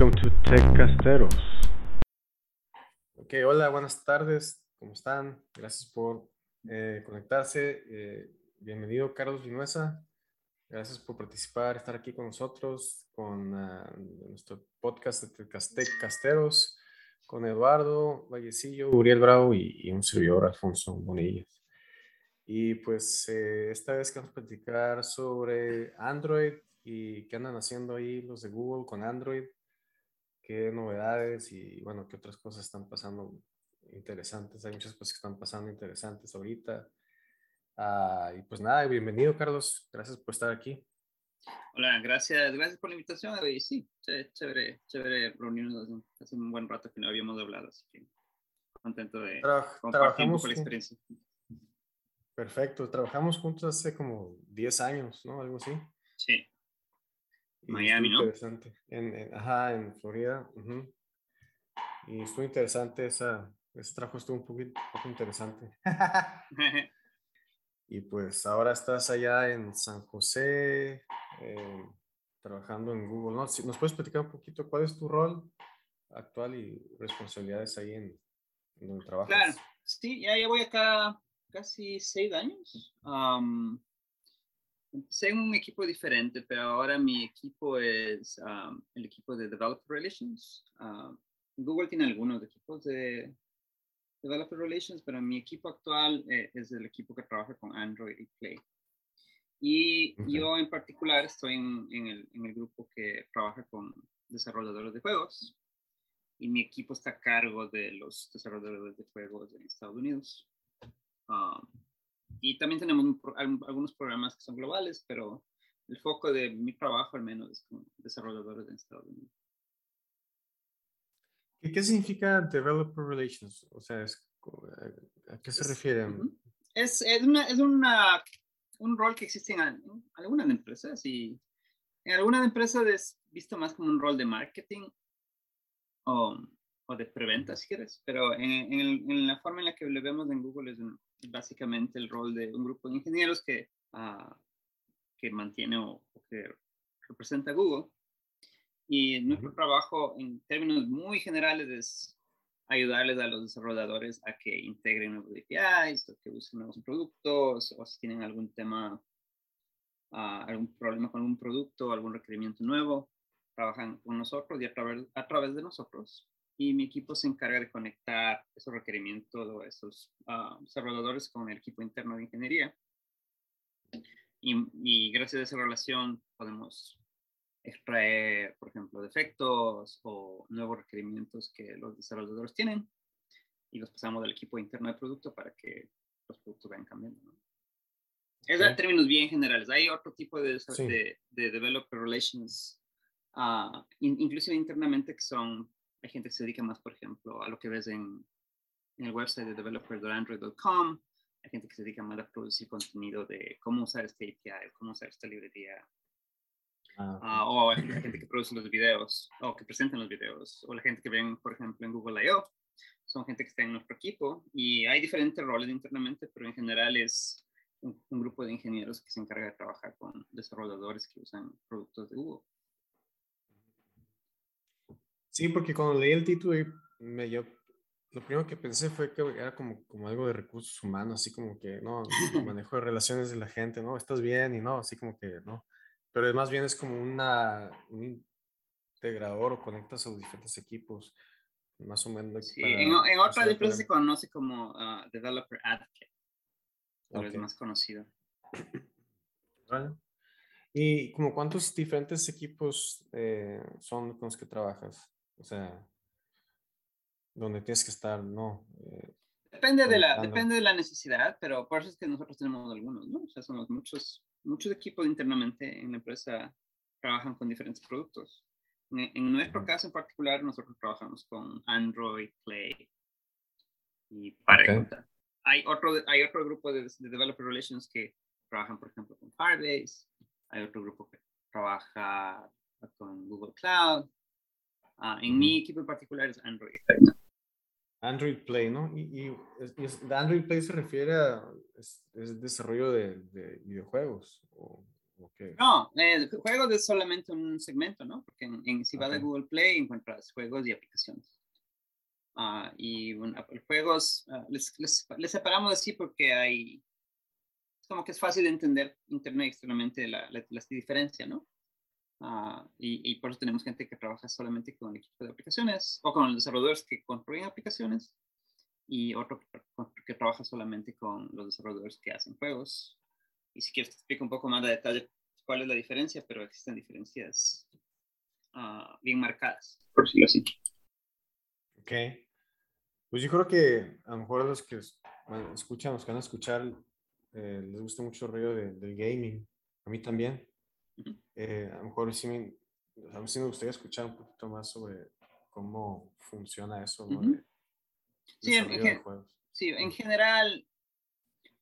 Welcome to TechCasteros. Ok, hola, buenas tardes. ¿Cómo están? Gracias por eh, conectarse. Eh, bienvenido, Carlos Vinuesa. Gracias por participar, estar aquí con nosotros, con uh, nuestro podcast de TechCasteros, con Eduardo Vallecillo, Uriel Bravo y, y un servidor, Alfonso Bonillas. Y pues eh, esta vez que vamos a platicar sobre Android y qué andan haciendo ahí los de Google con Android, qué novedades y bueno, qué otras cosas están pasando interesantes. Hay muchas cosas que están pasando interesantes ahorita. Uh, y pues nada, bienvenido Carlos, gracias por estar aquí. Hola, gracias, gracias por la invitación. Y sí, chévere, chévere reunirnos. Hace un buen rato que no habíamos hablado, así que contento de Tra compartir un poco la experiencia. Perfecto, trabajamos juntos hace como 10 años, ¿no? Algo así. Sí. Miami, ¿no? Interesante. En, en- ajá, en Florida. ujú. Y estuvo interesante esa, ese trabajo estuvo un poquito, un poco interesante. y pues ahora estás allá en San José, eh, trabajando en Google, ¿no? Si- ¿Nos puedes platicar un poquito cuál es tu rol actual y responsabilidades ahí en, en donde trabajas? Claro, sí, ya, ya voy acá casi seis años. Am, empecé en un equipo diferente, pero ahora mi equipo es am, el equipo de Developer Relations. Am, Google tiene algunos equipos de Developer Relations, pero mi equipo actual eh, es el equipo que trabaja con Android y Play. Y Ok. yo en particular estoy en, en el, en el grupo que trabaja con desarrolladores de juegos y mi equipo está a cargo de los desarrolladores de juegos en Estados Unidos. Um, y también tenemos un algunos programas que son globales, pero el foco de mi trabajo al menos es con desarrolladores en Estados Unidos. ¿Qué, significa Developer Relations? O sea, es co- ¿a qué se refieren? Es, es, una, es una, un rol que existe en, en algunas empresas y en algunas empresas es visto más como un rol de marketing o, o de preventa, si quieres, pero en, en, en la forma en la que lo vemos en Google es un- básicamente el rol de un grupo de ingenieros que, ah, que mantiene o, o que representa Google. Y nuestro trabajo en términos muy generales es ayudarles a los desarrolladores a que integren nuevos APIs, o que usen nuevos productos, o si tienen algún tema, ah, algún problema con algún producto, algún requerimiento nuevo, trabajan con nosotros y a través, a través de nosotros. Y mi equipo se encarga de conectar esos requerimientos o esos ah, desarrolladores con el equipo interno de ingeniería. Y, y gracias a esa relación podemos extraer, por ejemplo, defectos o nuevos requerimientos que los desarrolladores tienen y los pasamos al equipo interno de producto para que los productos vayan cambiando. ¿no? Es en términos bien generales. Hay otro tipo de, Sí. de, de developer relations, ah, in- inclusive internamente, que son, hay gente que se dedica más, por ejemplo, a lo que ves en, en el website de developer.android.com. Hay gente que se dedica más a producir contenido de cómo usar este API, cómo usar esta librería, Ah, ok. Ah, o la gente que produce los videos o que presentan los videos o la gente que ven, por ejemplo, en Google I.O. Son gente que está en nuestro equipo y hay diferentes roles internamente, pero en general es un, un grupo de ingenieros que se encarga de trabajar con desarrolladores que usan productos de Google. Sí, porque cuando leí el título, me, yo, lo primero que pensé fue que era como, como algo de recursos humanos, así como que, no, manejo de relaciones de la gente, ¿no? Estás bien y no, así como que, no. Pero más bien es como una, un integrador o conectas a los diferentes equipos, más o menos. Sí, para en, en otras empresas se conoce como ah, Developer Advocate, tal vez Ok. más conocido. Vale. ¿Y como cuántos diferentes equipos eh, son con los que trabajas? O sea, donde tienes que estar, ¿no? Eh, Depende de, la, depende de la necesidad, pero por eso es que nosotros tenemos algunos, ¿no? O sea, somos muchos, muchos equipos internamente en la empresa trabajan con diferentes productos. En, en nuestro caso en particular, nosotros trabajamos con Android, Play y para de Ok. contar. Hay otro, hay otro grupo de, de Developer Relations que trabajan, por ejemplo, con Firebase. Hay otro grupo que trabaja con Google Cloud. Ah, en mi equipo en particular es Android. Android Play, ¿no? Y, y es- Android Play se refiere a es, es desarrollo de, de videojuegos. ¿O, o No, eh, juegos es solamente un segmento, ¿no? Porque en, si vas a Google Play encuentras juegos y aplicaciones. Uh, y bueno, juegos, uh, les, les, les, separamos así porque hay, como que es fácil de entender internet externamente la, la, la diferencia, ¿no? Uh, y, y, por eso tenemos gente que trabaja solamente con el equipo de aplicaciones o con los desarrolladores que construyen aplicaciones y otro que, que, trabaja solamente con los desarrolladores que hacen juegos. Y si quieres te explico un poco más de detalle cuál es la diferencia, pero existen diferencias uh, bien marcadas, por decirlo así. Ok. Pues yo creo que a lo mejor los que escuchan, los que van a escuchar, eh, les gusta mucho el rollo de, del gaming. A mí también. Eh, a lo mejor sí me, a mí sí me gustaría escuchar un poquito más sobre cómo funciona eso. sí, en, sí, en general,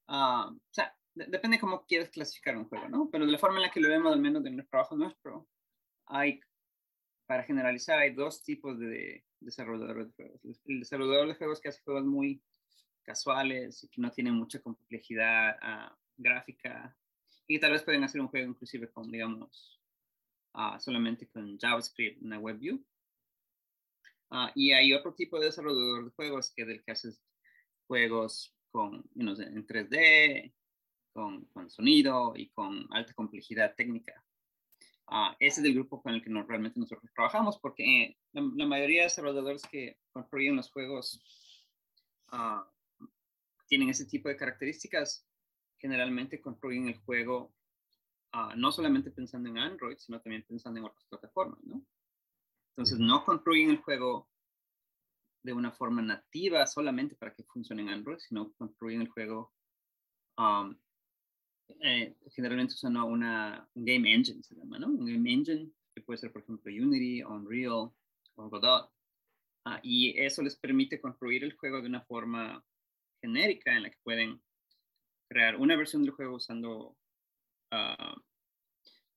uh, o sea, depende cómo quieres clasificar un juego, ¿no? Pero de la forma en la que lo vemos, al menos en el trabajo nuestro, hay, para generalizar, hay dos tipos de desarrolladores de juegos. El desarrollador de juegos que hace juegos muy casuales y que no tienen mucha complejidad uh, gráfica y tal vez pueden hacer un juego inclusive con, digamos, uh, solamente con JavaScript, una WebView. Uh, y hay otro tipo de desarrollador de juegos que es el que hace juegos con, you know, en 3D, con, con, sonido y con alta complejidad técnica. Uh, ese es el grupo con el que realmente nosotros trabajamos porque eh, la, la, mayoría de desarrolladores que construyen los juegos tienen ese tipo de características generalmente construyen el juego uh, no solamente pensando en Android, sino también pensando en otras plataformas, ¿no? Entonces, no construyen el juego de una forma nativa solamente para que funcione en Android, sino construyen el juego um, eh, generalmente usando una, un game engine, se llama, ¿no? Un game engine que puede ser, por ejemplo, Unity, Unreal o Godot. Uh, y eso les permite construir el juego de una forma genérica en la que pueden crear una versión del juego usando uh,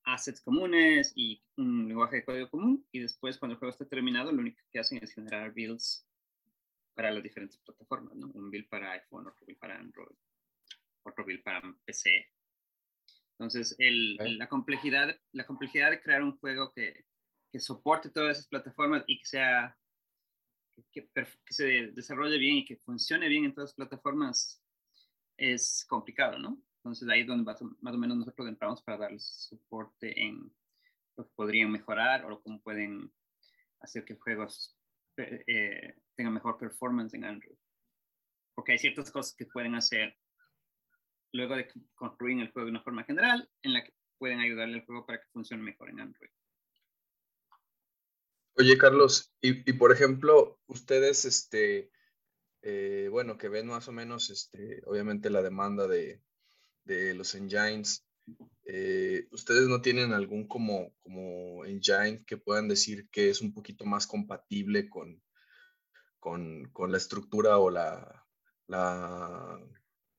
assets comunes y un lenguaje de código común y después cuando el juego está terminado lo único que hacen es generar builds para las diferentes plataformas, ¿no? Un build para iPhone, otro build para Android, otro build para PC. Entonces, el, la, complejidad, la complejidad de crear un juego que, que soporte todas esas plataformas y que sea que, que, se desarrolle bien y que funcione bien en todas las plataformas es complicado, ¿no? Entonces ahí es donde más o, menos nosotros entramos para darles soporte en lo que podrían mejorar o cómo pueden hacer que juegos eh, tengan mejor performance en Android. Porque hay ciertas cosas que pueden hacer luego de construir el juego de una forma general en la que pueden ayudarle al juego para que funcione mejor en Android. Oye, Carlos, y, y por ejemplo, ustedes, este, eh, bueno, que ven más o menos, este, obviamente, la demanda de, de los engines. Eh, ¿Ustedes no tienen algún como, como engine que puedan decir que es un poquito más compatible con, con, con la estructura o la, la,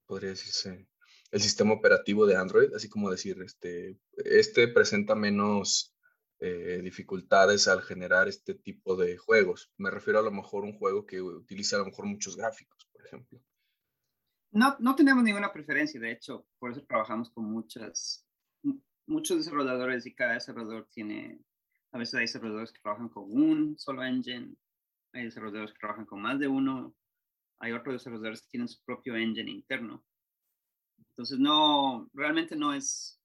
podría decirse, el sistema operativo de Android? Así como decir, este, este presenta menos eh, dificultades al generar este tipo de juegos. Me refiero a lo mejor un juego que utiliza a lo mejor muchos gráficos, por ejemplo. No, no tenemos ninguna preferencia, de hecho, por eso trabajamos con muchas, muchos desarrolladores y cada desarrollador tiene, a veces hay desarrolladores que trabajan con un solo engine, hay desarrolladores que trabajan con más de uno, hay otros desarrolladores que tienen su propio engine interno. Entonces, no, realmente no es,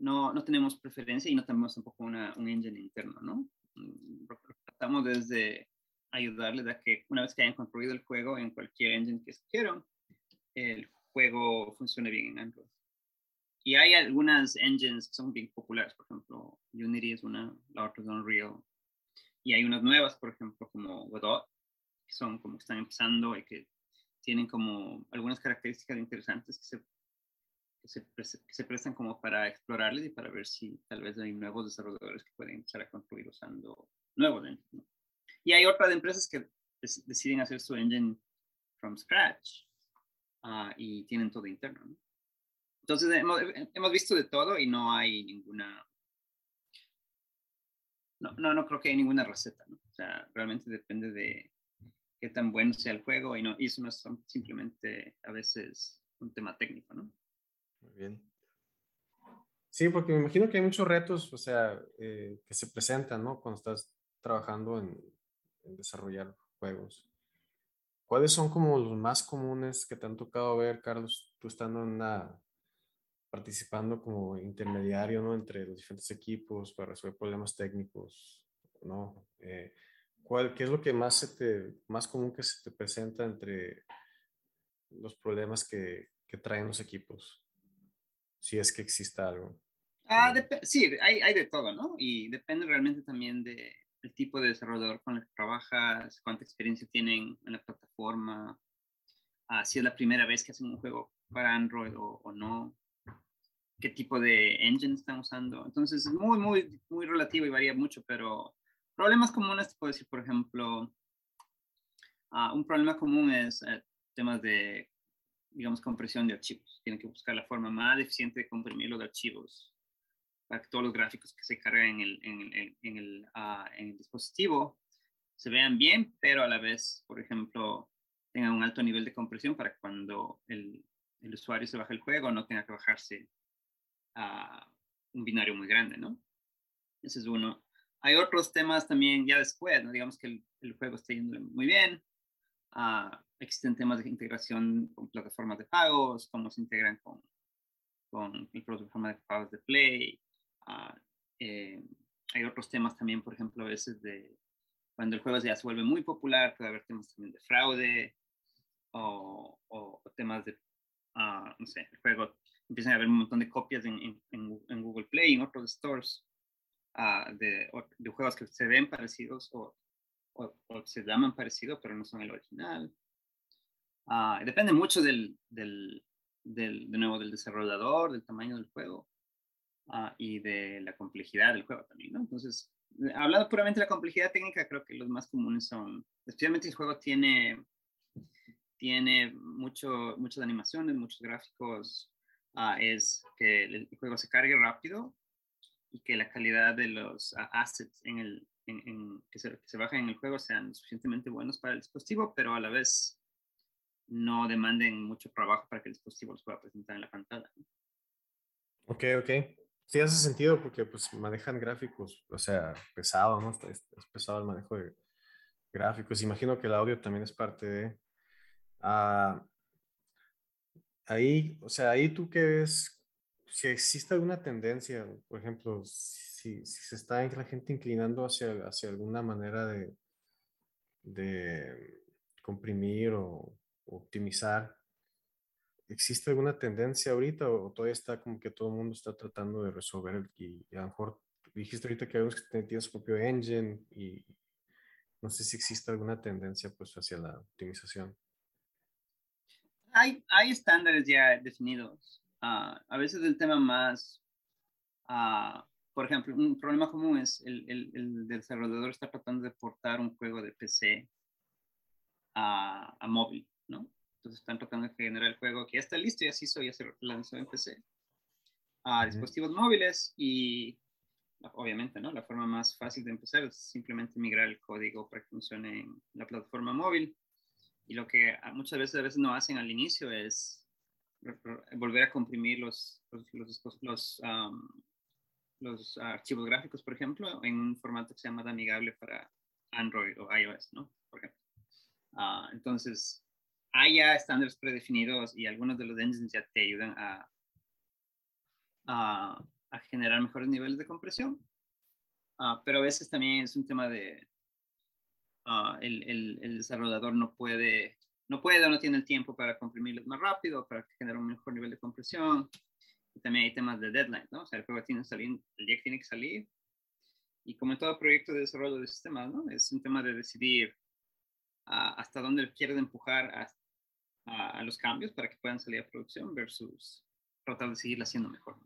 no, no tenemos preferencia y no tenemos tampoco una, un engine interno, ¿no? Mm, tratamos desde ayudarles a que una vez que hayan construido el juego en cualquier engine que quieran, el juego funcione bien en Android. Y hay algunas engines que son bien populares, por ejemplo, Unity es una, la otra es Unreal. Y hay unas nuevas, por ejemplo, como Godot, que son como que están empezando y que tienen como algunas características interesantes que se que se, que se, prestan como para explorarles y para ver si tal vez hay nuevos desarrolladores que pueden empezar a construir usando nuevos engines. Y hay otras empresas que deciden hacer su engine from scratch uh, y tienen todo interno. ¿no? Entonces hemos, hemos, visto de todo y no hay ninguna... No, no, no creo que hay ninguna receta. ¿no? O sea, realmente depende de qué tan bueno sea el juego y, no, y eso no es simplemente a veces un tema técnico, ¿no? Muy bien. Sí, porque me imagino que hay muchos retos, o sea, eh, que se presentan, ¿no? Cuando estás trabajando en, desarrollar juegos. ¿Cuáles son como los más comunes que te han tocado ver, Carlos, tú estando en participando como intermediario, ¿no? Entre los diferentes equipos para resolver problemas técnicos, ¿no? Eh, ¿cuál, ¿Qué es lo que más, se te, más común que se te presenta entre los problemas que, que traen los equipos? Si es que exista algo. Ah, sí, hay, hay de todo, ¿no? Y depende realmente también de, el tipo de desarrollador con el que trabajas, cuánta experiencia tienen en la plataforma, uh, si es la primera vez que hacen un juego para Android o, o, no, qué tipo de engine están usando. Entonces es muy, muy, muy relativo y varía mucho, pero problemas comunes te puedo decir, por ejemplo, uh, un problema común es uh, temas de, digamos, compresión de archivos. Tienen que buscar la forma más eficiente de comprimir los archivos para que todos los gráficos que se cargan en el, en el, en el, uh, en el dispositivo se vean bien, pero a la vez, por ejemplo, tengan un alto nivel de compresión para que cuando el, el usuario se baje el juego no tenga que bajarse a un binario muy grande, ¿no? Ese es uno. Hay otros temas también ya después, ¿no? Digamos que el, el juego está yendo muy bien. Uh, existen temas de integración con plataformas de pagos, cómo se integran con, con el plataforma de pagos de Play, Ah, eh, hay otros temas también, por ejemplo, a veces de cuando el juego ya se vuelve muy popular, puede haber temas también de fraude o, o, temas de, uh, no sé, el juego empiezan a haber un montón de copias en, en, en Google Play, en otros stores, uh, de, de, juegos que se ven parecidos o, o, se llaman parecidos, pero no son el original. Uh, depende mucho del, del, del, de nuevo, del desarrollador, del tamaño del juego. Ah, y de la complejidad del juego también, ¿no? Entonces, hablando puramente de la complejidad técnica, creo que los más comunes son, especialmente el juego tiene, tiene mucho, muchas animaciones, muchos gráficos, uh, es que el juego se cargue rápido y que la calidad de los uh, assets en el, en, en, que, se, que se bajan en el juego sean suficientemente buenos para el dispositivo, pero a la vez no demanden mucho trabajo para que el dispositivo los pueda presentar en la pantalla. Ok, ok. Sí, hace sentido porque pues manejan gráficos, o sea, pesado, ¿no? Es, pesado el manejo de gráficos. Imagino que el audio también es parte de... Uh, ahí, o sea, ahí tú qué ves, si existe alguna tendencia, por ejemplo, si, si se está la gente inclinando hacia, hacia alguna manera de, de comprimir o optimizar ¿Existe alguna tendencia ahorita o todavía está como que todo el mundo está tratando de resolver y, a lo mejor dijiste ahorita que algunos que tienen su propio engine y no sé si existe alguna tendencia pues hacia la optimización? Hay, hay estándares ya definidos. Uh, a veces el tema más, uh, por ejemplo, un problema común es el, el, el, desarrollador está tratando de portar un juego de PC a, a móvil, ¿no? Entonces están tratando de generar el juego que ya está listo y así soy, ya se lanzó en PC a dispositivos móviles y obviamente, ¿no? La forma más fácil de empezar es simplemente migrar el código para que funcione en la plataforma móvil. Y lo que muchas veces, a veces no hacen al inicio es volver a comprimir los, los, los, los, archivos gráficos, por ejemplo, en un formato que se llama amigable para Android o iOS, ¿no? Por ejemplo. Uh, entonces, hay ya estándares predefinidos y algunos de los engines ya te ayudan a, a, a generar mejores niveles de compresión. Uh, pero a veces también es un tema de uh, el, el, el, desarrollador no puede, no puede o no tiene el tiempo para comprimirlos más rápido, para generar un mejor nivel de compresión. Y también hay temas de deadline, ¿no? O sea, el juego tiene que salir, el día que tiene que salir. Y como en todo proyecto de desarrollo de sistemas, ¿no? Es un tema de decidir uh, hasta dónde quieres empujar hasta a, los cambios para que puedan salir a producción versus tratar de seguirla haciendo mejor.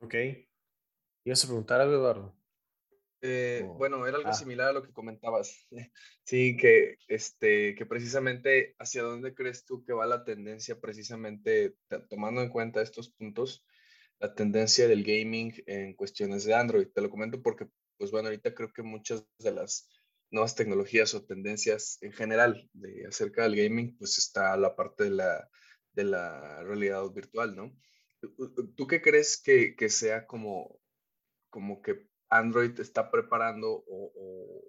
Ok. ¿Ibas a preguntar algo, Eduardo? Eh, bueno, era algo ah. similar a lo que comentabas. Sí, que, este, que precisamente hacia dónde crees tú que va la tendencia, precisamente tomando en cuenta estos puntos, la tendencia del gaming en cuestiones de Android. Te lo comento porque pues bueno, ahorita creo que muchas de las nuevas tecnologías o tendencias en general de acerca del gaming, pues está la parte de la, de la realidad virtual, ¿no? ¿Tú qué crees que, sea como, como que Android está preparando o,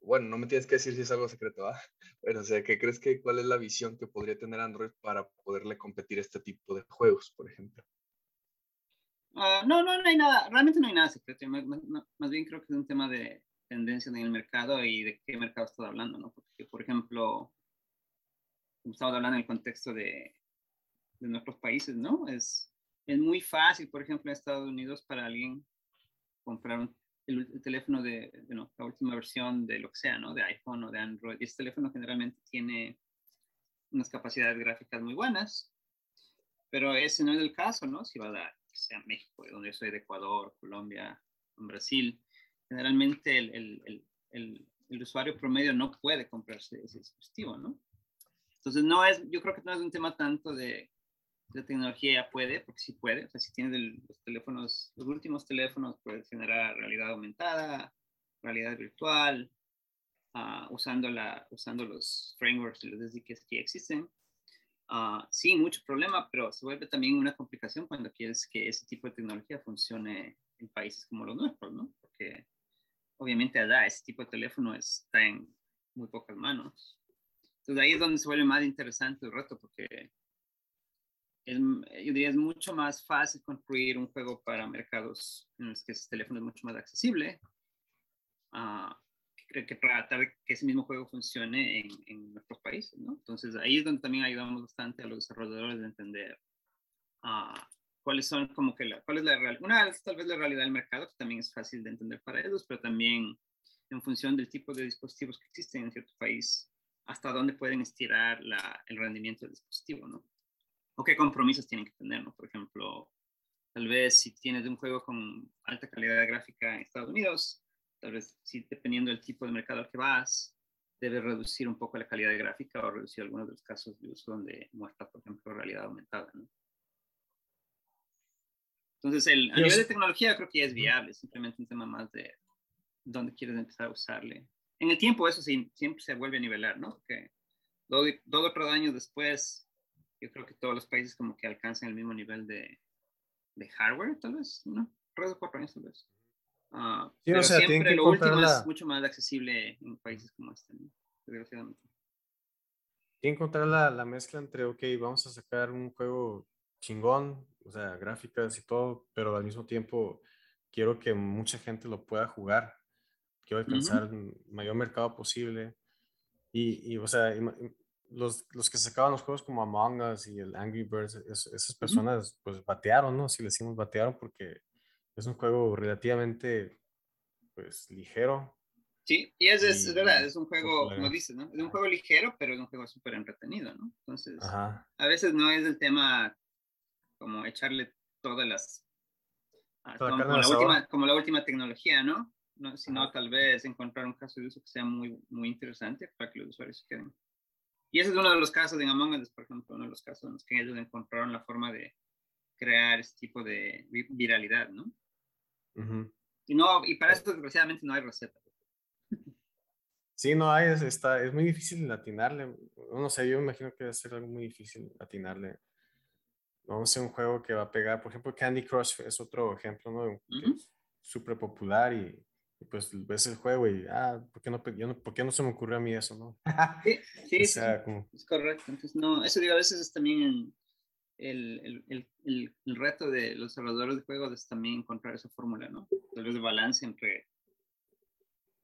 bueno, no me tienes que decir si es algo secreto, ¿ah? Pero, o sea, ¿qué crees que cuál es la visión que podría tener Android para poderle competir este tipo de juegos, por ejemplo? Ah, no, no, no hay nada, realmente no hay nada secreto. Más, más, bien creo que es un tema de tendencia en el mercado y de qué mercado estás hablando, ¿no? Porque, por ejemplo, estamos hablando en el contexto de, de nuestros países, ¿no? Es, es muy fácil, por ejemplo, en Estados Unidos para alguien comprar el, teléfono de, la última versión de lo que sea, ¿no? De iPhone o de Android. Y este teléfono generalmente tiene unas capacidades gráficas muy buenas, pero ese no es el caso, ¿no? Si va a dar, sea México, de donde yo soy de Ecuador, Colombia, Brasil, generalmente el, el, el, el, usuario promedio no puede comprarse ese dispositivo, ¿no? Entonces, no es, yo creo que no es un tema tanto de la tecnología ya puede, porque sí puede, o sea, si tienes los teléfonos, los últimos teléfonos, puedes generar realidad aumentada, realidad virtual, uh, usando, la, usando los frameworks y los SDKs que existen. Uh, sí, mucho problema, pero se vuelve también una complicación cuando quieres que ese tipo de tecnología funcione en países como los nuestros, ¿no? Porque obviamente allá ese tipo de teléfono está en muy pocas manos. Entonces ahí es donde se vuelve más interesante el reto, porque yo diría es mucho más fácil construir un juego para mercados en los que ese teléfono es mucho más accesible uh, que, que tratar que ese mismo juego funcione en, en, nuestros países, ¿no? Entonces ahí es donde también ayudamos bastante a los desarrolladores de entender uh, cuáles son como que la, cuál es la realidad, una es tal vez la realidad del mercado, que también es fácil de entender para ellos, pero también en función del tipo de dispositivos que existen en cierto país, hasta dónde pueden estirar la, el rendimiento del dispositivo, ¿no? o qué compromisos tienen que tener, ¿no? Por ejemplo, tal vez si tienes un juego con alta calidad gráfica en Estados Unidos, tal vez si dependiendo del tipo de mercado al que vas, debes reducir un poco la calidad gráfica o reducir algunos de los casos de uso donde muestra, por ejemplo, realidad aumentada, ¿no? Entonces, el, a nivel de tecnología creo que ya es viable, simplemente un tema más de dónde quieres empezar a usarle. En el tiempo eso sí, siempre se vuelve a nivelar, ¿no? Porque dos, dos o tres años después yo creo que todos los países como que alcanzan el mismo nivel de, de hardware, tal vez, ¿no? Tres o cuatro años, tal vez. Uh, sí, pero o sea, siempre lo último es mucho más accesible en países como este, ¿no? desgraciadamente. Tiene que encontrar la, la, mezcla entre, ok, vamos a sacar un juego chingón, o sea, gráficas y todo, pero al mismo tiempo quiero que mucha gente lo pueda jugar. Quiero alcanzar el mayor mercado posible. Y, y o sea, los, los que sacaban los juegos como Among Us y el Angry Birds, esas personas pues batearon, ¿no? Si le decimos batearon porque es un juego relativamente pues ligero. Sí, y es, es, verdad, es un juego, como dices, ¿no? Es un juego ligero, pero es un juego súper entretenido, ¿no? Entonces, a veces no es el tema como echarle todas las... Ah, como, la última, como, la última, tecnología, ¿no? no sino tal vez encontrar un caso de uso que sea muy, muy interesante para que los usuarios se queden. Y ese es uno de los casos en Among Us, por ejemplo, uno de los casos en los que ellos encontraron la forma de crear este tipo de viralidad, ¿no? Y, no y para esto, desgraciadamente, no hay receta. Sí, no hay, es, está, es muy difícil atinarle. No sé, yo me imagino que va a ser algo muy difícil atinarle. Vamos a hacer un juego que va a pegar, por ejemplo, Candy Crush es otro ejemplo, ¿no? Súper popular y y pues ves el juego y, ah, ¿por qué no, no, ¿por qué no se me ocurrió a mí eso, no? Sí, sí, o sea, como... es correcto. Entonces, no, eso digo, a veces es también el, el, el, el, reto de los desarrolladores de juegos es también encontrar esa fórmula, ¿no? Tal vez de balance entre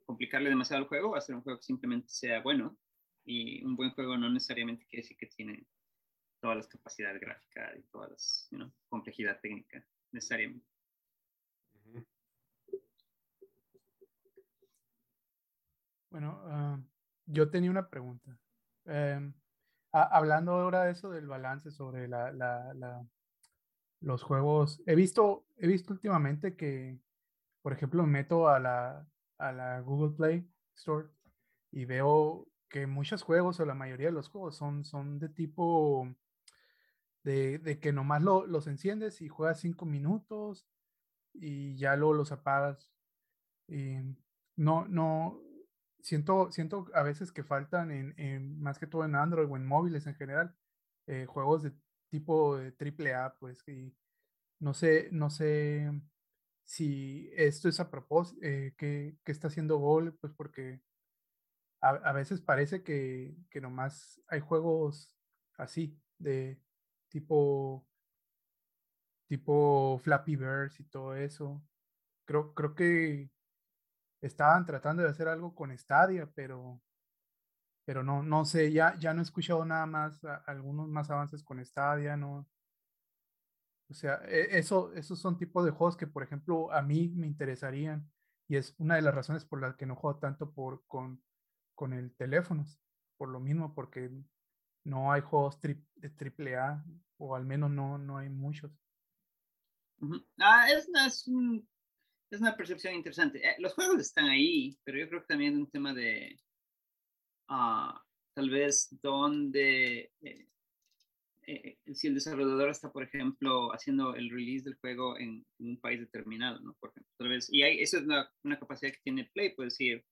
complicarle demasiado el juego hacer un juego que simplemente sea bueno. Y un buen juego no necesariamente quiere decir que tiene todas las capacidades gráficas y toda la complejidad técnica necesariamente. Bueno, ah, yo tenía una pregunta. Hablando ahora de eso del balance sobre la, los juegos, he visto, he visto últimamente que, por ejemplo, meto a la, a la Google Play Store y veo que muchos juegos o la mayoría de los juegos son, son de tipo de, de que nomás lo, los enciendes y juegas cinco minutos y ya luego los apagas. Y no, no, siento, siento a veces que faltan en, más que todo en Android o en móviles en general, eh, juegos de tipo de triple A, pues, y no sé, no sé si esto es a propósito, eh, que, está haciendo Gol, pues porque a, veces parece que, que, nomás hay juegos así, de tipo, tipo Flappy Birds y todo eso. Creo, creo que estaban tratando de hacer algo con Stadia, pero, pero no, no sé, ya, ya no he escuchado nada más, algunos más avances con Stadia, no. O sea, e, eso, esos son tipos de juegos que, por ejemplo, a mí me interesarían y es una de las razones por las que no juego tanto por, con, con el teléfono, por lo mismo, porque no hay juegos de triple A, o al menos no, no hay muchos. Ah, es, es, es una percepción interesante. Eh, los juegos están ahí, pero yo creo que también es un tema de ah, tal vez donde eh, eh, si el desarrollador está, por ejemplo, haciendo el release del juego en, un país determinado, ¿no? Por ejemplo, tal vez, y hay, eso es una, una capacidad que tiene Play, puede decir,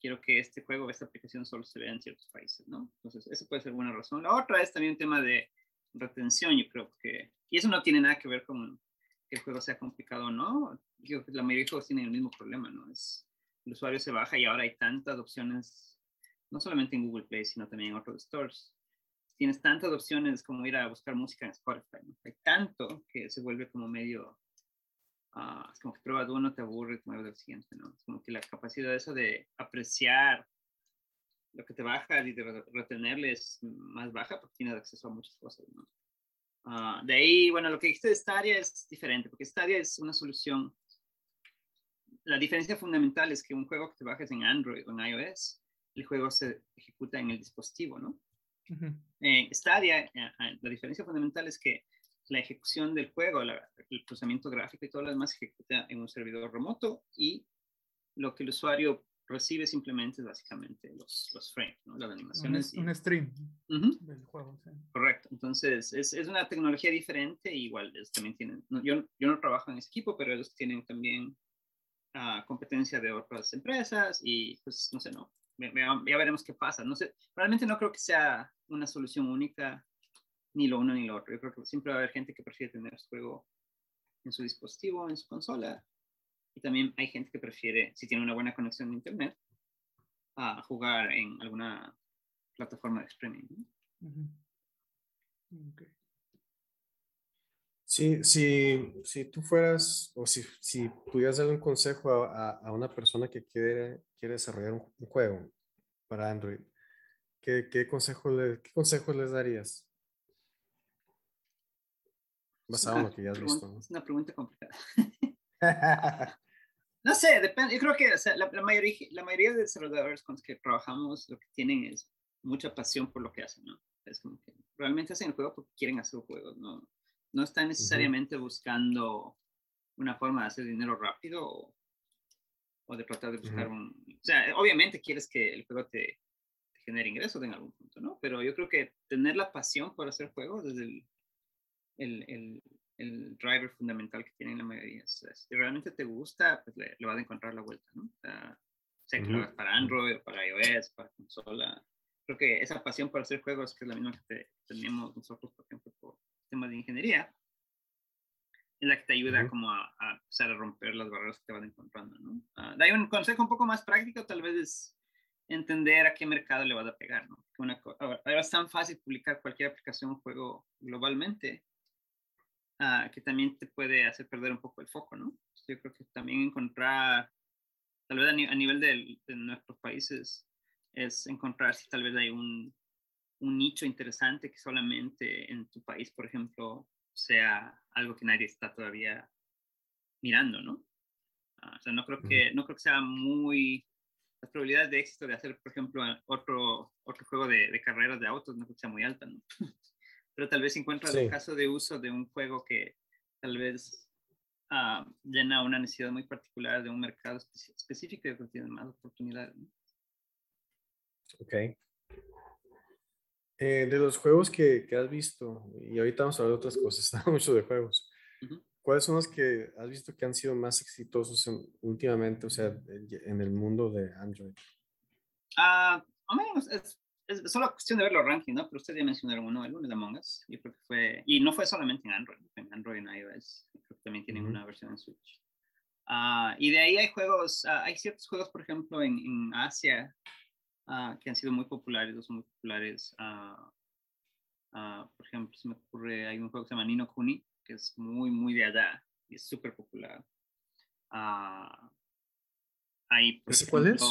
quiero que este juego, esta aplicación solo se vea en ciertos países, ¿no? Entonces, eso puede ser una razón. La otra es también un tema de retención, yo creo que, y eso no tiene nada que ver con que el juego sea complicado o no, yo, la mayoría de juegos tienen el mismo problema, ¿no? Es, el usuario se baja y ahora hay tantas opciones, no solamente en Google Play, sino también en otros stores. Tienes tantas opciones como ir a buscar música en Spotify, ¿no? Hay tanto que se vuelve como medio, uh, es como que pruebas uno, te aburre, te mueves del siguiente, ¿no? Es como que la capacidad de eso de apreciar lo que te baja y de retenerle es más baja porque tienes acceso a muchas cosas, ¿no? Ah, de ahí, bueno, lo que dijiste de Stadia es diferente, porque Stadia es una solución. La diferencia fundamental es que un juego que te bajes en Android o en iOS, el juego se ejecuta en el dispositivo, ¿no? En Stadia, eh, eh, la diferencia fundamental es que la ejecución del juego, el procesamiento gráfico y todo lo demás se ejecuta en un servidor remoto y lo que el usuario recibe simplemente básicamente los, los frames, ¿no? las animaciones. Un, stream del juego. Correcto. Entonces, es, es, una tecnología diferente. Igual, ellos también tienen, yo, yo no trabajo en ese equipo, pero ellos tienen también uh, competencia de otras empresas y pues no sé, no. Ya veremos qué pasa. No sé, realmente no creo que sea una solución única, ni lo uno ni lo otro. Yo creo que siempre va a haber gente que prefiere tener su juego en su dispositivo, en su consola, y también hay gente que prefiere, si tiene una buena conexión a Internet, a jugar en alguna plataforma de streaming. Sí, si, tú fueras, o si, si pudieras dar un consejo a, una persona que quiere, quiere desarrollar un, juego para Android, ¿qué, qué, consejo le, ¿qué consejos les darías? Basado en lo que ya has visto. Es una pregunta complicada. No sé, depende. Yo creo que la, mayoría, la mayoría de desarrolladores con los que trabajamos lo que tienen es mucha pasión por lo que hacen, ¿no? Es como que realmente hacen el juego porque quieren hacer juegos, ¿no? No están necesariamente buscando una forma de hacer dinero rápido o, de tratar de buscar un... O sea, obviamente quieres que el juego te, genere ingresos en algún punto, ¿no? Pero yo creo que tener la pasión por hacer juegos es el, el, el driver fundamental que tienen la mayoría. si realmente te gusta, pues le, vas a encontrar la vuelta, ¿no? O sea, sea que lo hagas para Android, para iOS, para consola. Creo que esa pasión por hacer juegos, que es la misma que tenemos nosotros, por ejemplo, por temas de ingeniería, es la que te ayuda como a, a, empezar a romper las barreras que te van encontrando, ¿no? Uh, hay un consejo un poco más práctico, tal vez es entender a qué mercado le vas a pegar, ¿no? Una, ahora es tan fácil publicar cualquier aplicación o juego globalmente Ah, que también te puede hacer perder un poco el foco, ¿no? Yo creo que también encontrar, tal vez a, nivel de, nuestros países, es encontrar si tal vez hay un, un nicho interesante que solamente en tu país, por ejemplo, sea algo que nadie está todavía mirando, ¿no? Ah, o sea, no creo que, no creo que sea muy... Las probabilidades de éxito de hacer, por ejemplo, otro, otro juego de, de carreras de autos no creo que sea muy alta, ¿no? pero tal vez encuentras el caso de uso de un juego que tal vez uh, llena una necesidad muy particular de un mercado específico y que tiene más oportunidades. Ok. Eh, de los juegos que, que, has visto, y ahorita vamos a hablar de otras cosas, mucho de juegos, ¿cuáles son los que has visto que han sido más exitosos últimamente, o sea, en el mundo de Android? Ah, menos, es, es, solo cuestión de ver los rankings, ¿no? Pero ustedes ya mencionaron uno, el lunes de Among Us. Yo creo que fue, y no fue solamente en Android, en Android y en iOS. Creo que también tienen una versión en Switch. Uh, y de ahí hay juegos, uh, hay ciertos juegos, por ejemplo, en, en Asia uh, que han sido muy populares, son muy populares. por ejemplo, se me ocurre, hay un juego que se llama Nino Kuni, que es muy, muy de allá y es súper popular. ahí, ¿Ese cuál es?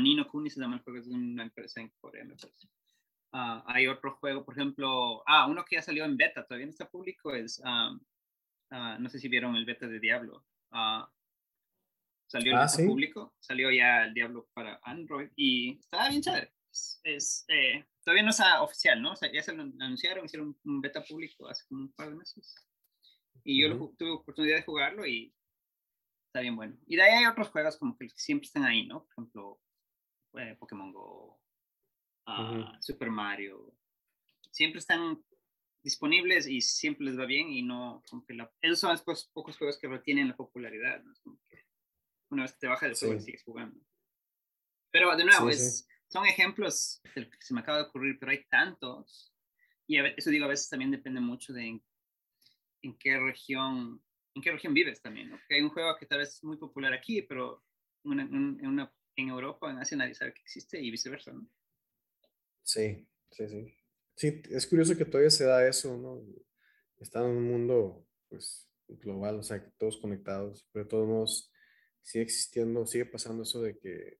Nino Kuni se llama el juego, es una empresa en Corea, me parece. hay otro juego, por ejemplo, ah, uno que ya salió en beta, todavía no está público, es, no sé si vieron el beta de Diablo. Ah, salió el ah, público, salió ya el Diablo para Android y estaba bien chévere. Es, eh, todavía no está oficial, ¿no? O sea, ya se lo anunciaron, hicieron un beta público hace como un par de meses. Y yo lo, tuve oportunidad de jugarlo y está bien bueno. Y de ahí hay otros juegos como que siempre están ahí, ¿no? Por ejemplo, eh, Pokémon Go, uh, Super Mario. Siempre están disponibles y siempre les va bien y no, como que la, esos son los pocos, juegos que retienen la popularidad, ¿no? Una vez que te baja el juego sigues jugando. Pero de nuevo, es, son ejemplos que se me acaba de ocurrir, pero hay tantos y eso digo, a veces también depende mucho de en, en qué región en qué región vives también, ¿no? Porque hay un juego que tal vez es muy popular aquí, pero en, una, en Europa, en Asia nadie sabe que existe y viceversa, ¿no? Sí, sí, sí. Sí, es curioso que todavía se da eso, ¿no? Está en un mundo, pues, global, o sea, todos conectados, pero de todos modos sigue existiendo, sigue pasando eso de que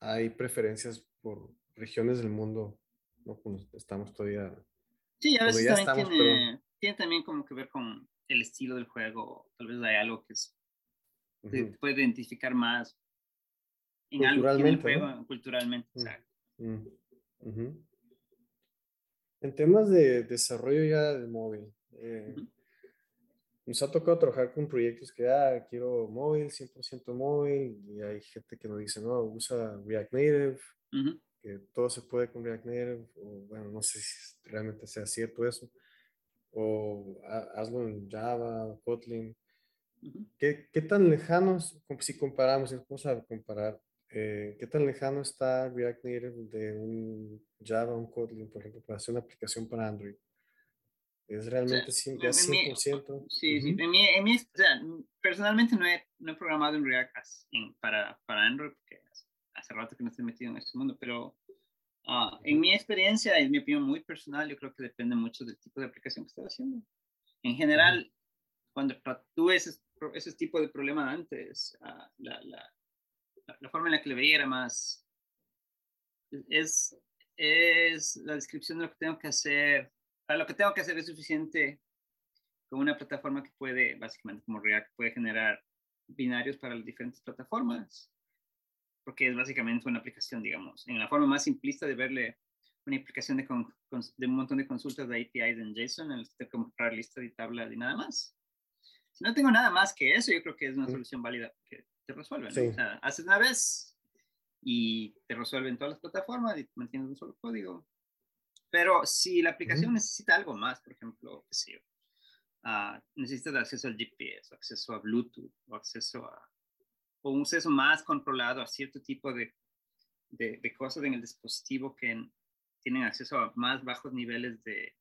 hay preferencias por regiones del mundo, ¿no? Estamos todavía... Sí, a veces también tiene, tiene, también como que ver con el estilo del juego, tal vez hay algo que es, se puede identificar más en algo en el juego, culturalmente, mm, exacto. Mm, en temas de desarrollo ya de móvil, eh, nos ha tocado trabajar con proyectos que, ah, quiero móvil, 100% móvil, y hay gente que nos dice, no, usa React Native, que todo se puede con React Native, o bueno, no sé si realmente sea cierto eso, o hazlo en Java, Kotlin. ¿Qué, ¿Qué, tan lejanos, si comparamos, vamos a comparar, eh, ¿qué tan lejano está React Native de un Java, un Kotlin, por ejemplo, para hacer una aplicación para Android? ¿Es realmente o sea, 100%? sí, sí. En mi, en mi, o sea, personalmente no he, no he programado en React para, para Android, porque hace, rato que no estoy metido en este mundo, pero uh, en mi experiencia, en mi opinión muy personal, yo creo que depende mucho del tipo de aplicación que estés haciendo. En general, cuando tú ese, ese tipo de problema antes, uh, la, la, la, forma en la que le veía era más, es, es la descripción de lo que tengo que hacer. Para lo que tengo que hacer es suficiente con una plataforma que puede, básicamente como React, puede generar binarios para las diferentes plataformas, porque es básicamente una aplicación, digamos, en la forma más simplista de verle una aplicación de, de un montón de consultas de APIs en JSON, en el que tengo que mostrar lista y tabla y nada más. Si no tengo nada más que eso, yo creo que es una solución válida que te resuelve. O sea, haces una vez y te resuelven todas las plataformas y mantienes un solo código. Pero si la aplicación necesita algo más, por ejemplo, qué sé yo, uh, necesitas acceso al GPS, acceso a Bluetooth, o acceso a, o un acceso más controlado a cierto tipo de, de, de cosas en el dispositivo que tienen acceso a más bajos niveles de,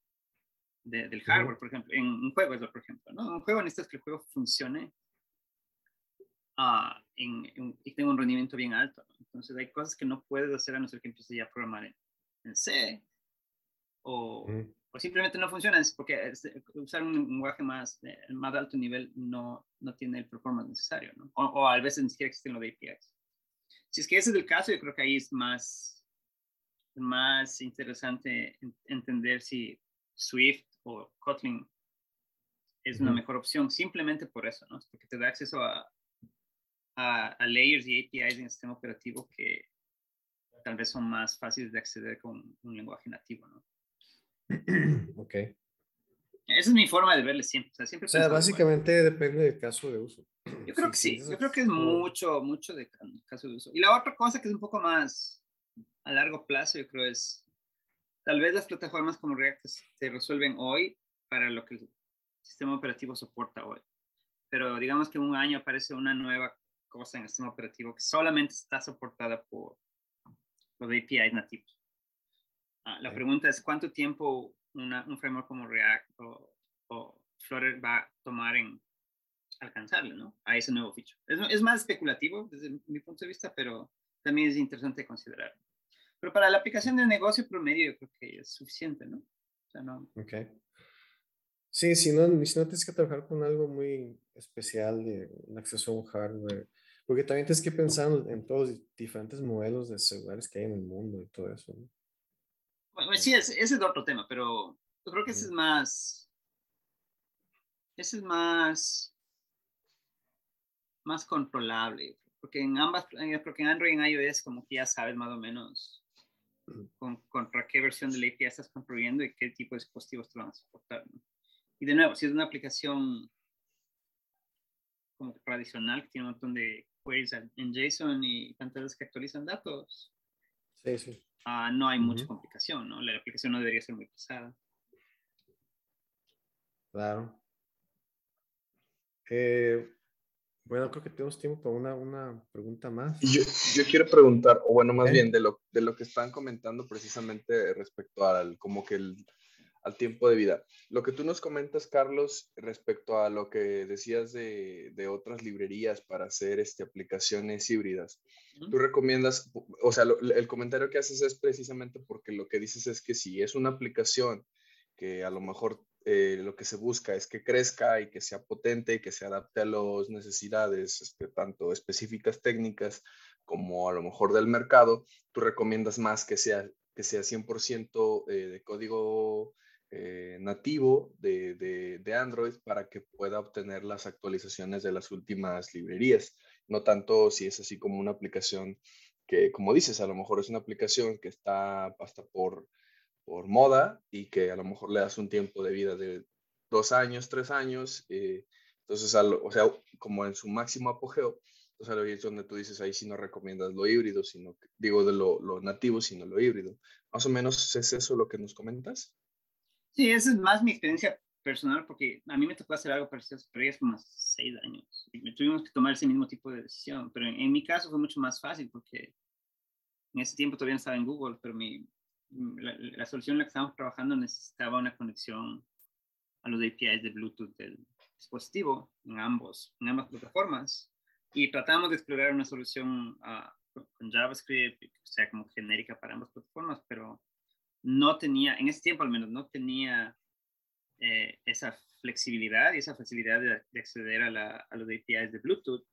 del hardware, por ejemplo, en un juego por ejemplo, ¿no? Un juego necesitas que el juego funcione uh, en, y tenga un rendimiento bien alto. Entonces hay cosas que no puedes hacer a no ser que empieces ya a programar en, C o, o, simplemente no funcionan porque usar un lenguaje más, más alto nivel no, no tiene el performance necesario, ¿no? O, o, a veces ni siquiera existen los APIs. Si es que ese es el caso, yo creo que ahí es más, más interesante entender si Swift o Kotlin es una mejor opción simplemente por eso, ¿no? Porque te da acceso a, a, layers y APIs en el sistema operativo que tal vez son más fáciles de acceder con un lenguaje nativo, ¿no? Ok. Esa es mi forma de verle siempre. O sea, siempre o sea básicamente depende del caso de uso. Yo creo que sí, yo creo que es mucho, mucho de caso de uso. Y la otra cosa que es un poco más a largo plazo, yo creo es, tal vez las plataformas como React se resuelven hoy para lo que el sistema operativo soporta hoy. Pero digamos que en un año aparece una nueva cosa en el sistema operativo que solamente está soportada por los APIs nativos. Ah, la pregunta es cuánto tiempo un framework como React o, o, Flutter va a tomar en alcanzarle, ¿no? A ese nuevo feature. Es, es, más especulativo desde mi punto de vista, pero también es interesante considerar. Pero para la aplicación de negocio promedio yo creo que es suficiente, ¿no? O sea, no. Ok. Sí, si no, si no tienes que trabajar con algo muy especial de un acceso a un hardware, porque también tienes que pensar en todos los diferentes modelos de celulares que hay en el mundo y todo eso. ¿no? Bueno, sí, ese, es otro tema, pero yo creo que ese es más, ese es más, más controlable, porque en ambas, porque en Android y en iOS como que ya sabes más o menos con, contra qué versión de la API estás construyendo y qué tipo de dispositivos te van a soportar. ¿no? Y de nuevo, si es una aplicación como tradicional que tiene un montón de queries en JSON y pantallas que actualizan datos, sí, sí. Uh, no hay mucha complicación, ¿no? La aplicación no debería ser muy pesada. Claro. Eh, bueno, creo que tenemos tiempo para una, una pregunta más. Yo, yo quiero preguntar, o bueno, más ¿Eh? bien de lo, de lo que están comentando precisamente respecto al, como que el, al tiempo de vida. Lo que tú nos comentas, Carlos, respecto a lo que decías de, de otras librerías para hacer este, aplicaciones híbridas, tú recomiendas, o sea, el comentario que haces es precisamente porque lo que dices es que si es una aplicación que a lo mejor eh, lo que se busca es que crezca y que sea potente y que se adapte a las necesidades, este, tanto específicas técnicas como a lo mejor del mercado, tú recomiendas más que sea, que sea 100% eh, de código eh, nativo de, de, Android para que pueda obtener las actualizaciones de las últimas librerías. No tanto si es así como una aplicación que, como dices, a lo mejor es una aplicación que está hasta por, por moda y que a lo mejor le das un tiempo de vida de dos años, tres años. Eh, entonces, o sea, como en su máximo apogeo, entonces ahí es donde tú dices, ahí sí no recomiendas lo híbrido, sino, digo, de lo, lo nativo, sino lo híbrido. Más o menos es eso lo que nos comentas. Sí, esa es más mi experiencia personal, porque a mí me tocó hacer algo parecido, pero ya es como seis años. Y tuvimos que tomar ese mismo tipo de decisión, pero en, mi caso fue mucho más fácil, porque en ese tiempo todavía no estaba en Google, pero mi, la, solución en la que estábamos trabajando necesitaba una conexión a los APIs de Bluetooth del dispositivo en, ambos, en ambas plataformas. Y tratamos de explorar una solución uh, con JavaScript, o sea, como genérica para ambas plataformas, pero no tenía, en ese tiempo al menos, no tenía eh, esa flexibilidad y esa facilidad de, acceder a, la, a, los APIs de Bluetooth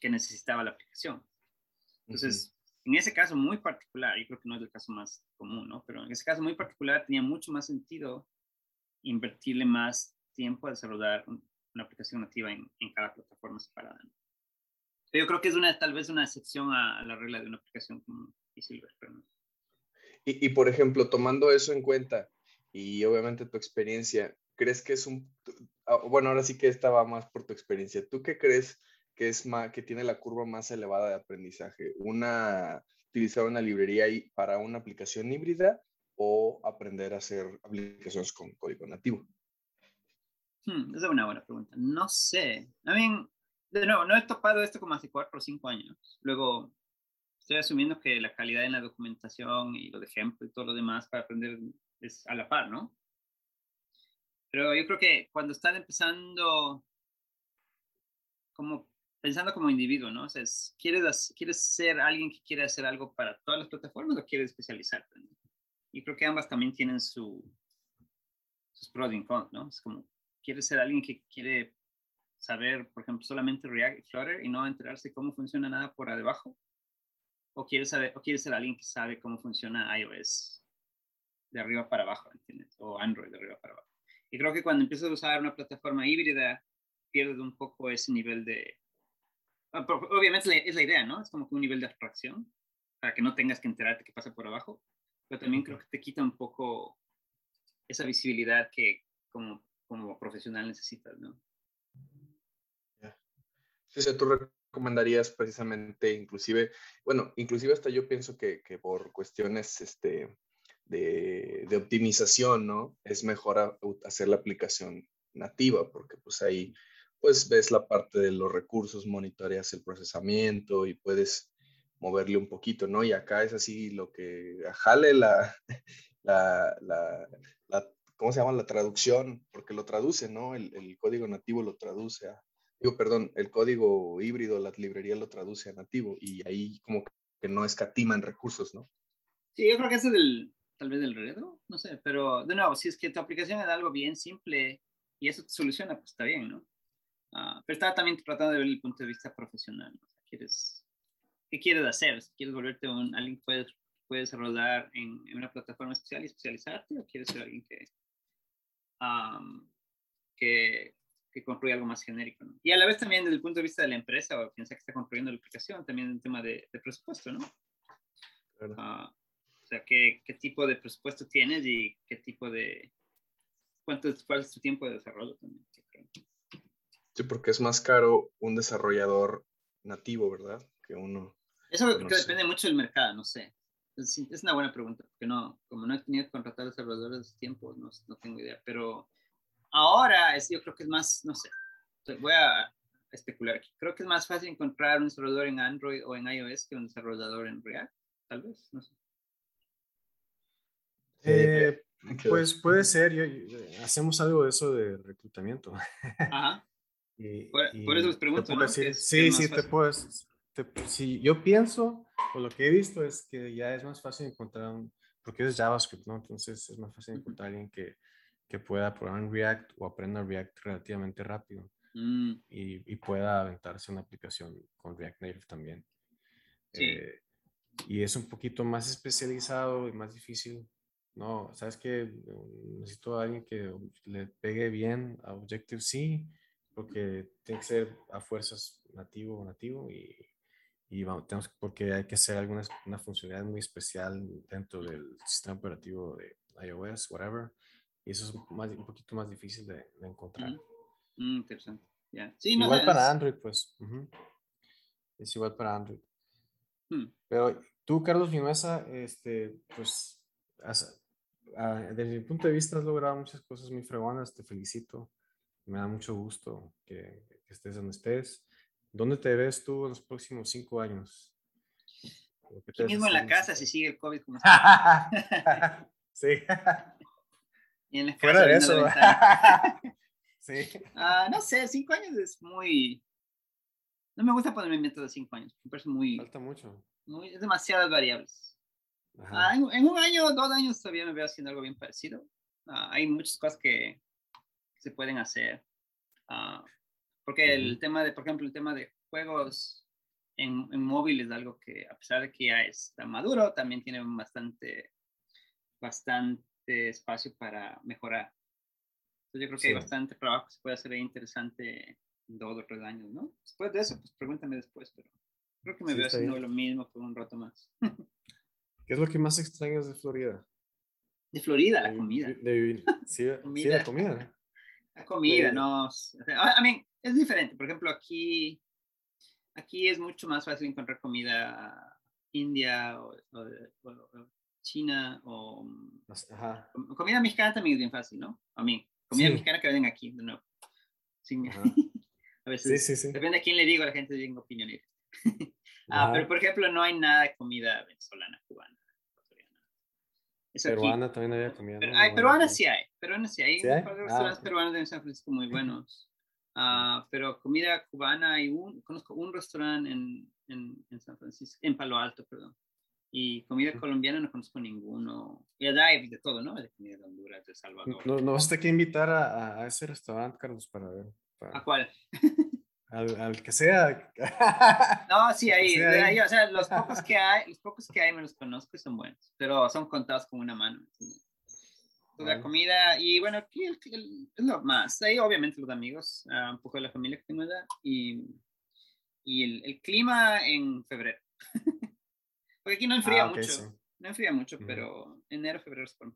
que necesitaba la aplicación. Entonces, en ese caso muy particular, y creo que no es el caso más común, ¿no? Pero en ese caso muy particular tenía mucho más sentido invertirle más tiempo a desarrollar una aplicación nativa en, en cada plataforma separada. Yo creo que es una, tal vez una excepción a, la regla de una aplicación como eSilver, pero no. Y, por ejemplo, tomando eso en cuenta y obviamente tu experiencia, ¿crees que es un, ah, bueno, ahora sí que estaba más por tu experiencia, ¿tú qué crees que es más, que tiene la curva más elevada de aprendizaje? ¿Una, utilizar una librería para una aplicación híbrida o aprender a hacer aplicaciones con código nativo? Hmm, esa es una buena pregunta. No sé. I mean, de nuevo, no he topado esto como hace cuatro o cinco años. Luego, estoy asumiendo que la calidad en la documentación y los ejemplos y todo lo demás para aprender es a la par, ¿no? Pero yo creo que cuando están empezando, como pensando como individuo, ¿no? O sea, ¿quieres, ¿quieres ser alguien que quiere hacer algo para todas las plataformas o quieres especializarte? Y creo que ambas también tienen su, sus pros y cons, ¿no? Es como, ¿quieres ser alguien que quiere saber, por ejemplo, solamente React y Flutter y no enterarse cómo funciona nada por debajo? O quieres, saber, o quieres ser alguien que sabe cómo funciona iOS de arriba para abajo, ¿entiendes? O Android de arriba para abajo. Y creo que cuando empiezas a usar una plataforma híbrida, pierdes un poco ese nivel de... Ah, obviamente es la idea, ¿no? Es como que un nivel de abstracción, para que no tengas que enterarte qué pasa por abajo, pero también creo que te quita un poco esa visibilidad que como, como profesional necesitas, ¿no? Sí, sí, tú recomendarías precisamente, inclusive, bueno, inclusive hasta yo pienso que, que por cuestiones este, de, de, optimización, ¿no? Es mejor hacer la aplicación nativa, porque pues ahí pues ves la parte de los recursos, monitoreas el procesamiento y puedes moverle un poquito, ¿no? Y acá es así lo que jale la, la, la, ¿cómo se llama? La traducción, porque lo traduce, ¿no? El, el, código nativo lo traduce a, digo, perdón, el código híbrido, la librería lo traduce a nativo y ahí como que no escatiman recursos, ¿no? Sí, yo creo que ese es del, tal vez del reto, no sé, pero de nuevo, si es que tu aplicación es algo bien simple y eso te soluciona, pues está bien, ¿no? Uh, pero estaba también tratando de ver el punto de vista profesional, ¿no? ¿Quieres, ¿Qué quieres hacer? ¿Quieres volverte un, alguien que puedes, puedes rodar en, una plataforma especial y especializarte o quieres ser alguien que, que, que construye algo más genérico, ¿no? Y a la vez también desde el punto de vista de la empresa o piensa que está construyendo la aplicación, también el tema de, de presupuesto, ¿no? Claro. Uh, o sea, ¿qué, ¿qué, tipo de presupuesto tienes y qué tipo de... ¿Cuánto cuál es tu tiempo de desarrollo también? Sí, porque es más caro un desarrollador nativo, ¿verdad? Que uno. Eso que depende mucho del mercado, no sé. Es, es, una buena pregunta, porque no, como no he tenido que contratar desarrolladores de tiempo, no, no tengo idea. Pero ahora es, yo creo que es más, no sé, voy a especular aquí. Creo que es más fácil encontrar un desarrollador en Android o en iOS que un desarrollador en React, tal vez, no sé. Eh, pues puede ser, yo, hacemos algo de eso de reclutamiento. Ajá. Y, por, y por, eso les pregunto, ¿no? Decir, sí, sí, te puedes. Te, sí, yo pienso, por lo que he visto, es que ya es más fácil encontrar un. Porque es JavaScript, ¿no? Entonces es más fácil encontrar a alguien que, que pueda programar React o aprenda React relativamente rápido mm. y, y, pueda aventarse una aplicación con React Native también. Sí. Eh, y es un poquito más especializado y más difícil. No, sabes que necesito a alguien que le pegue bien a Objective-C porque tiene que ser a fuerzas nativo o nativo y, y vamos, tenemos, porque hay que hacer alguna una funcionalidad muy especial dentro del sistema operativo de iOS, whatever, y eso es más, un poquito más difícil de, de encontrar. Mm, interesante. Yeah. Sí, igual no, para es... Android, pues. Uh -huh. Es igual para Android. Hmm. Pero tú, Carlos Vinuesa, este, pues, has, uh, desde mi punto de vista has logrado muchas cosas muy fregonas, te felicito me da mucho gusto que, que, estés donde estés. ¿Dónde te ves tú en los próximos cinco años? Aquí mismo en la casa, si sigue el COVID como está. sí. Y en la Fuera de eso. sí. Uh, no sé, cinco años es muy... No me gusta ponerme metas de cinco años. Me parece muy... Falta mucho. Muy, es demasiadas variables. Uh, en, en, un año, dos años todavía me veo haciendo algo bien parecido. Uh, hay muchas cosas que se pueden hacer. Porque el tema de, por ejemplo, el tema de juegos en, en móvil es algo que, a pesar de que ya está maduro, también tiene bastante, bastante espacio para mejorar. Entonces yo creo que sí. hay bastante trabajo que se puede hacer ahí interesante en dos o tres años, ¿no? Después de eso, pues pregúntame después, pero creo que me sí, veo haciendo bien. lo mismo por un rato más. ¿Qué es lo que más extrañas de Florida? De Florida, la comida. De, de, sí, comida. sí, la comida. La comida, no. I mean, es diferente. Por ejemplo, aquí, aquí es mucho más fácil encontrar comida india o, o, o china o Ajá. comida mexicana también es bien fácil, ¿no? A mí, comida sí. mexicana que venden aquí, de nuevo. Sí. a veces, sí, sí, depende a quién le digo, la gente tiene opiniones. ah, pero por ejemplo, no hay nada de comida venezolana, cubana. Eso peruana aquí. también había comida. Pero, peruana sí hay, peruana sí hay. ¿Sí hay? restaurantes ah, peruanos en San Francisco muy buenos. Uh, pero comida cubana hay un, conozco un restaurante en, en, en, San Francisco, en Palo Alto, perdón. Y comida colombiana no conozco ninguno. Y hay de todo, ¿no? De comida de Honduras, de Salvador. No, no vas a que invitar a, a, ese restaurante, Carlos, para ver. Para... ¿A cuál? Al, al, que sea. No, sí, ahí, sea ahí, o sea, los pocos que hay, los pocos que hay me los conozco y son buenos, pero son contados con una mano. Toda la comida, y bueno, aquí el, lo más. Ahí, obviamente, los amigos, uh, un poco de la familia que tengo allá, y, y el, el clima en febrero. Porque aquí no enfría ah, okay, mucho, sí. no enfría mucho, -huh. pero enero, febrero se pone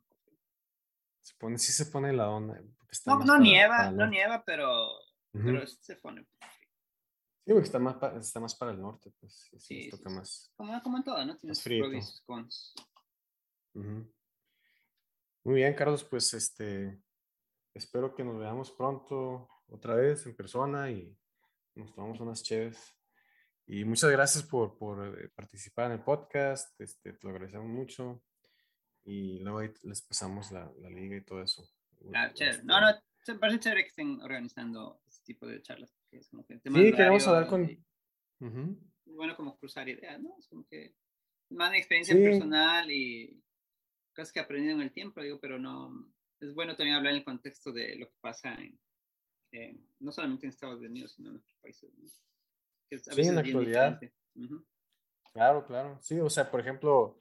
se pone, sí se pone la onda. No, no para, nieva, para no nieva, pero, uh -huh. pero se pone. Sí, porque está más, para, está más para el norte, pues. Sí, sí, toca sí, más. Como, como en todo, ¿no? Tienes frío. cons. Uh -huh. Muy bien, Carlos, pues este. Espero que nos veamos pronto otra vez en persona y nos tomamos unas chéves. Y muchas gracias por, por eh, participar en el podcast, este, te lo agradecemos mucho. Y luego ahí les pasamos la, la liga y todo eso. Ah, chévere. No, Este, no, se parece chévere que estén organizando este tipo de charlas. porque es como que el tema Sí, queremos hablar con... y- Ujú. es bueno como cruzar ideas, ¿no? Es como que más de experiencia Sí. personal y cosas que he aprendido en el tiempo, digo, pero no, es bueno también hablar en el contexto de lo que pasa en, en- no solamente en Estados Unidos, sino en otros países. ¿no? Que a Sí, en veces la actualidad. diferente. Ujú. Claro, claro. Sí, o sea, por ejemplo,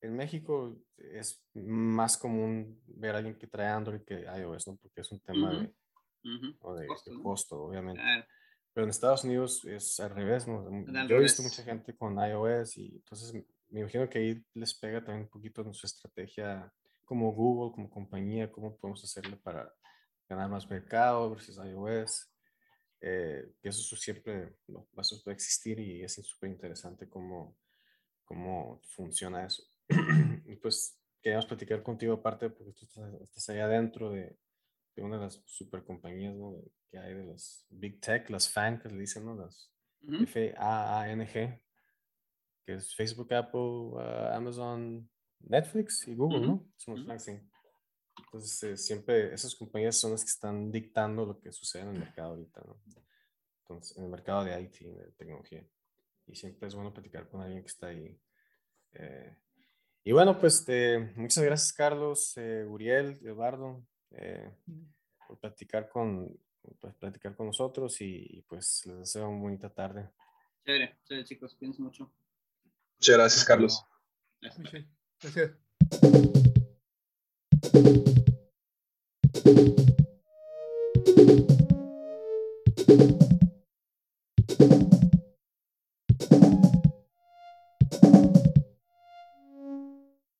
en México es más común ver a alguien que trae Android que iOS, ¿no? Porque es un tema Ujú. de, Ujú. o de- de Costo, ¿no? costo, obviamente. Claro. Pero en Estados Unidos es al revés, ¿no? Al Yo he visto revés. mucha gente con iOS y entonces me imagino que ahí les pega también un poquito en su estrategia como Google, como compañía, cómo podemos hacerle para ganar más mercado versus iOS. Eh, que eso siempre no, va a existir y es súper interesante cómo, cómo funciona eso. y pues queríamos platicar contigo aparte porque tú estás, estás allá adentro de, de una de las super compañías ¿no? que hay de las Big Tech, las FAN que le dicen, ¿no? Las Ujú. F-A-A-N-G, que es Facebook, Apple, ah, Amazon, Netflix y Google, ¿no? Son los ujú. FANG, sí. Entonces, eh, siempre esas compañías son las que están dictando lo que sucede en el mercado ahorita, ¿no? Entonces, en el mercado de IT, de tecnología. Y siempre es bueno platicar con alguien que está ahí. eh, y bueno, pues eh, muchas gracias, Carlos, eh, Uriel, Eduardo, eh, por platicar con, por platicar con nosotros y, y, pues les deseo una bonita tarde. Chévere, chévere, chicos, cuídense mucho. Muchas gracias, Carlos. Gracias. Thank you.